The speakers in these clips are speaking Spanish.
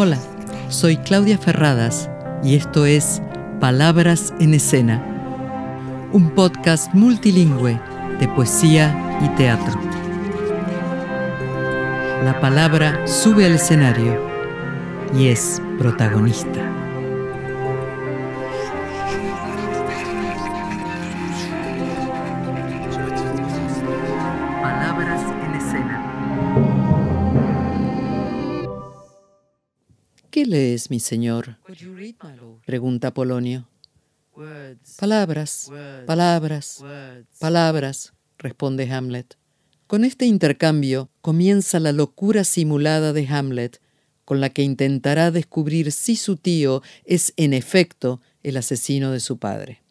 Hola, soy Claudia Ferradas y esto es Palabras en Escena, un podcast multilingüe de poesía y teatro. La palabra sube al escenario y es protagonista. Lees, mi señor? Pregunta Polonio. Palabras, palabras, palabras, responde Hamlet. Con este intercambio comienza la locura simulada de Hamlet, con la que intentará descubrir si su tío es en efecto el asesino de su padre.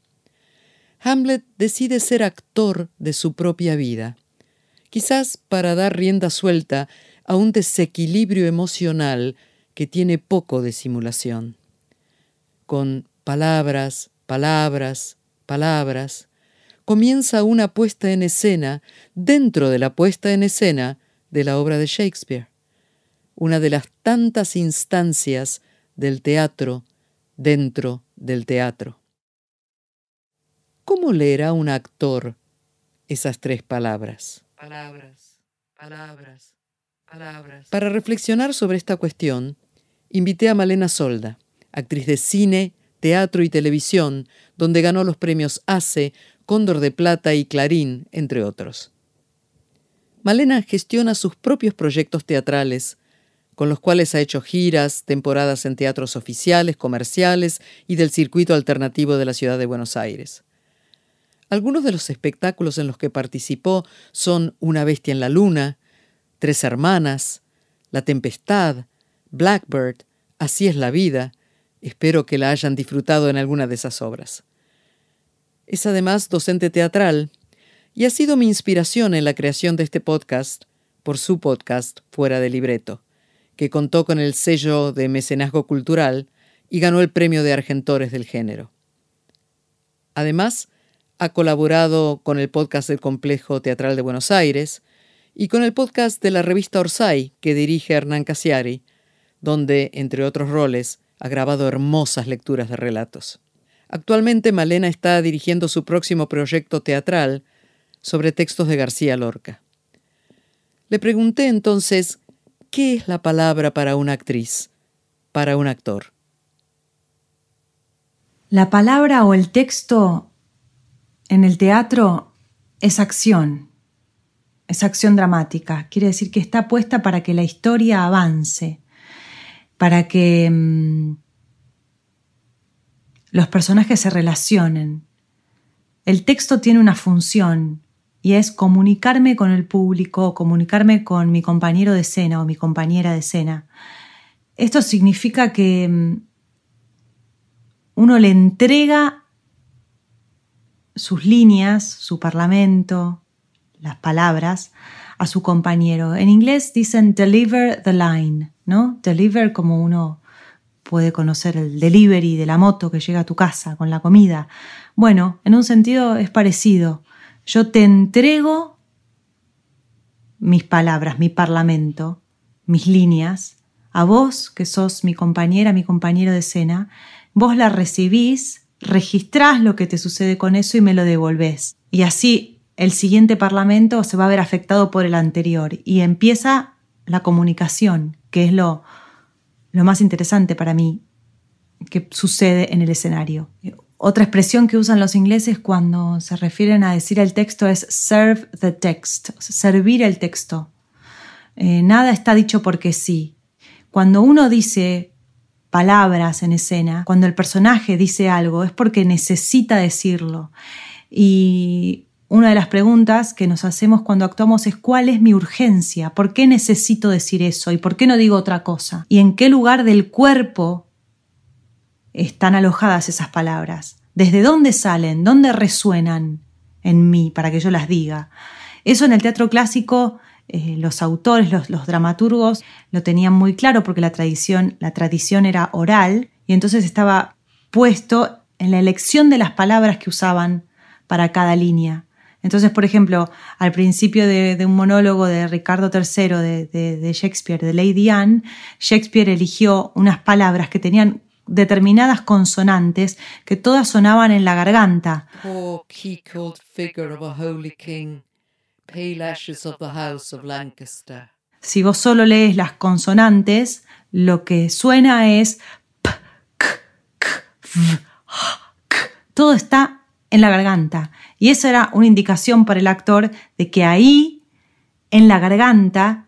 Hamlet decide ser actor de su propia vida, quizás para dar rienda suelta a un desequilibrio emocional que tiene poco de simulación. Con palabras, palabras, palabras, comienza una puesta en escena dentro de la puesta en escena de la obra de Shakespeare, una de las tantas instancias del teatro dentro del teatro. ¿Cómo leerá un actor esas tres palabras? Palabras, palabras, palabras. Para reflexionar sobre esta cuestión, invité a Malena Solda, actriz de cine, teatro y televisión, donde ganó los premios ACE, Cóndor de Plata y Clarín, entre otros. Malena gestiona sus propios proyectos teatrales, con los cuales ha hecho giras, temporadas en teatros oficiales, comerciales y del circuito alternativo de la ciudad de Buenos Aires. Algunos de los espectáculos en los que participó son Una bestia en la luna, Tres hermanas, La tempestad, Blackbird, Así es la vida. Espero que la hayan disfrutado en alguna de esas obras. Es además docente teatral y ha sido mi inspiración en la creación de este podcast por su podcast Fuera de Libreto, que contó con el sello de mecenazgo cultural y ganó el premio de Argentores del género. Además, ha colaborado con el podcast del Complejo Teatral de Buenos Aires y con el podcast de la revista Orsay que dirige Hernán Casiari, donde, entre otros roles, ha grabado hermosas lecturas de relatos. Actualmente Malena está dirigiendo su próximo proyecto teatral sobre textos de García Lorca. Le pregunté entonces, ¿qué es la palabra para una actriz, para un actor? La palabra o el texto en el teatro es acción, es acción dramática. Quiere decir que está puesta para que la historia avance, para que mmm, los personajes se relacionen. El texto tiene una función y es comunicarme con el público, comunicarme con mi compañero de escena o mi compañera de escena. Esto significa que mm, uno le entrega sus líneas, su parlamento, las palabras a su compañero. En inglés dicen deliver the line, ¿no? Deliver como uno puede conocer el delivery de la moto que llega a tu casa con la comida. Bueno, en un sentido es parecido. Yo te entrego mis palabras, mi parlamento, mis líneas, a vos que sos mi compañera, mi compañero de escena, vos la recibís, registrás lo que te sucede con eso y me lo devolvés. Y así el siguiente parlamento se va a ver afectado por el anterior y empieza la comunicación, que es lo, lo más interesante para mí que sucede en el escenario. Otra expresión que usan los ingleses cuando se refieren a decir el texto es serve the text, servir el texto. Eh, nada está dicho porque sí. Cuando uno dice palabras en escena, cuando el personaje dice algo, es porque necesita decirlo. Y una de las preguntas que nos hacemos cuando actuamos es cuál es mi urgencia, por qué necesito decir eso y por qué no digo otra cosa y en qué lugar del cuerpo están alojadas esas palabras, desde dónde salen, dónde resuenan en mí para que yo las diga. Eso en el teatro clásico eh, los autores, los, los, dramaturgos lo tenían muy claro porque la tradición, la tradición era oral y entonces estaba puesto en la elección de las palabras que usaban para cada línea. Entonces, por ejemplo, al principio de, un monólogo de Ricardo III de, de, Shakespeare, de Lady Anne, Shakespeare eligió unas palabras que tenían determinadas consonantes que todas sonaban en la garganta. Si vos solo lees las consonantes, lo que suena es p, k, k, v, k. Todo está en la garganta. Y eso era una indicación para el actor de que ahí, en la garganta,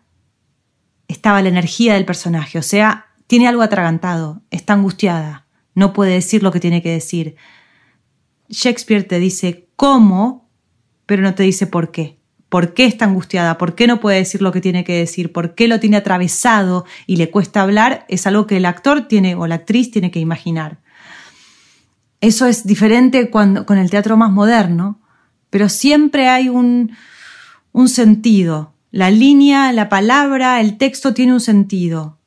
estaba la energía del personaje. O sea, tiene algo atragantado, está angustiada, no puede decir lo que tiene que decir. Shakespeare te dice cómo, pero no te dice por qué. ¿Por qué está angustiada? ¿Por qué no puede decir lo que tiene que decir? ¿Por qué lo tiene atravesado y le cuesta hablar? Es algo que el actor tiene o la actriz tiene que imaginar. Eso es diferente cuando, con el teatro más moderno, pero siempre hay un, un sentido. La línea, la palabra, el texto tiene un sentido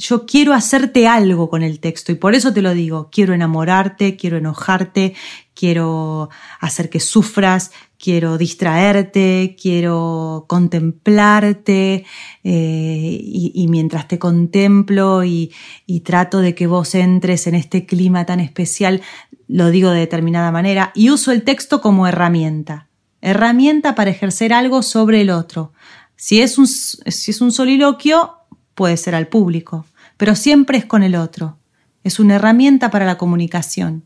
yo quiero hacerte algo con el texto y por eso te lo digo, quiero enamorarte, quiero enojarte, quiero hacer que sufras, quiero distraerte, quiero contemplarte eh, y, mientras te contemplo y, y trato de que vos entres en este clima tan especial, lo digo de determinada manera y uso el texto como herramienta, herramienta para ejercer algo sobre el otro. Si es un, si es un soliloquio, puede ser al público pero siempre es con el otro. Es una herramienta para la comunicación.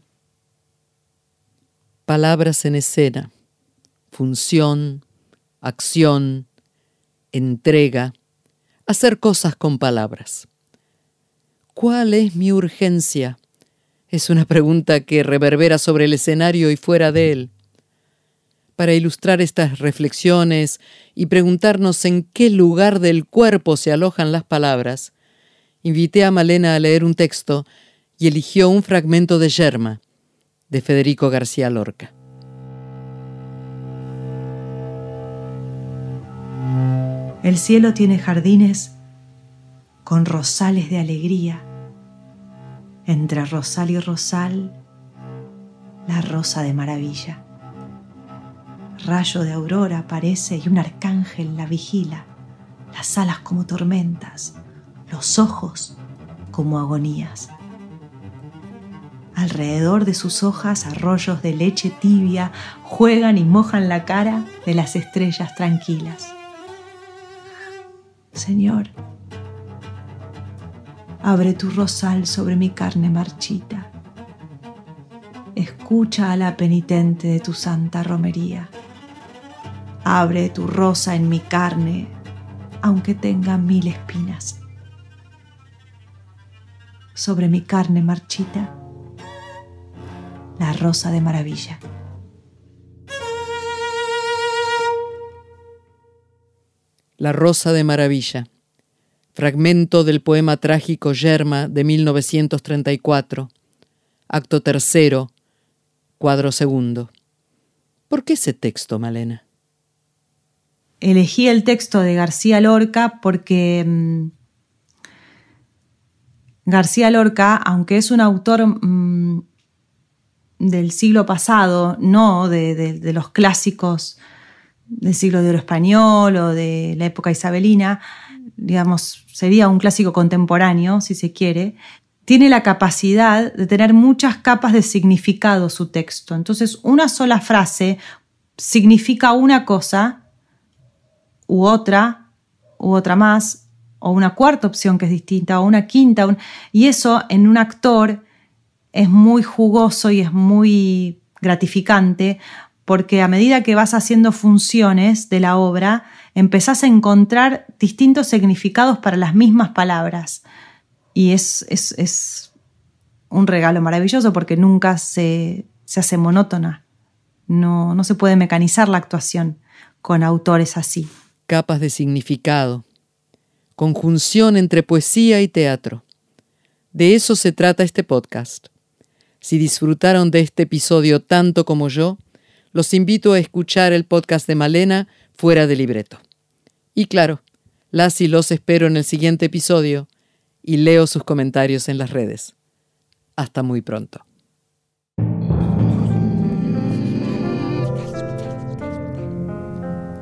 Palabras en escena, función, acción, entrega, hacer cosas con palabras. ¿Cuál es mi urgencia? Es una pregunta que reverbera sobre el escenario y fuera de él. Para ilustrar estas reflexiones y preguntarnos en qué lugar del cuerpo se alojan las palabras, invité a Malena a leer un texto y eligió un fragmento de Yerma, de Federico García Lorca. El cielo tiene jardines con rosales de alegría. Entre rosal y rosal, la rosa de maravilla. Rayo de aurora aparece y un arcángel la vigila, las alas como tormentas, los ojos como agonías. Alrededor de sus hojas arroyos de leche tibia juegan y mojan la cara de las estrellas tranquilas. Señor, abre tu rosal sobre mi carne marchita. Escucha a la penitente de tu santa romería. Abre tu rosa en mi carne, aunque tenga mil espinas sobre mi carne marchita la rosa de maravilla. La rosa de maravilla, fragmento del poema trágico Yerma de 1934, acto tercero, cuadro segundo. ¿Por qué ese texto, Malena? Elegí el texto de García Lorca porque mm, García Lorca, aunque es un autor mm, del siglo pasado, no de, los clásicos del siglo de oro español o de la época isabelina, digamos, sería un clásico contemporáneo, si se quiere, tiene la capacidad de tener muchas capas de significado su texto. Entonces, una sola frase significa una cosa u otra u otra más o una cuarta opción que es distinta, o una quinta, y eso en un actor es muy jugoso y es muy gratificante porque a medida que vas haciendo funciones de la obra, empezás a encontrar distintos significados para las mismas palabras. Y es, es, un regalo maravilloso porque nunca se, se hace monótona. No, no se puede mecanizar la actuación con autores así. Capas de significado conjunción entre poesía y teatro. De eso se trata este podcast. Si disfrutaron de este episodio tanto como yo, los invito a escuchar el podcast de Malena fuera de libreto. Y claro, las y los espero en el siguiente episodio y leo sus comentarios en las redes. Hasta muy pronto.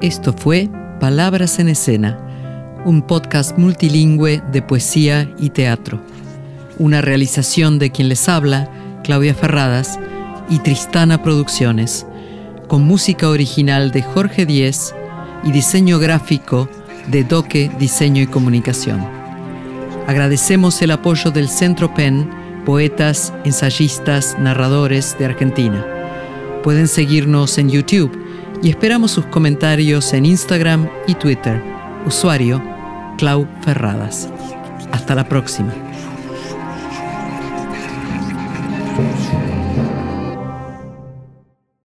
Esto fue Palabras en Escena, un podcast multilingüe de poesía y teatro. Una realización de quien les habla, Claudia Ferradas, y Tristana Producciones, con música original de Jorge Díez y diseño gráfico de Doque Diseño y Comunicación. Agradecemos el apoyo del Centro PEN, poetas, ensayistas, narradores de Argentina. Pueden seguirnos en YouTube y esperamos sus comentarios en Instagram y Twitter. Usuario Clau Ferradas. Hasta la próxima.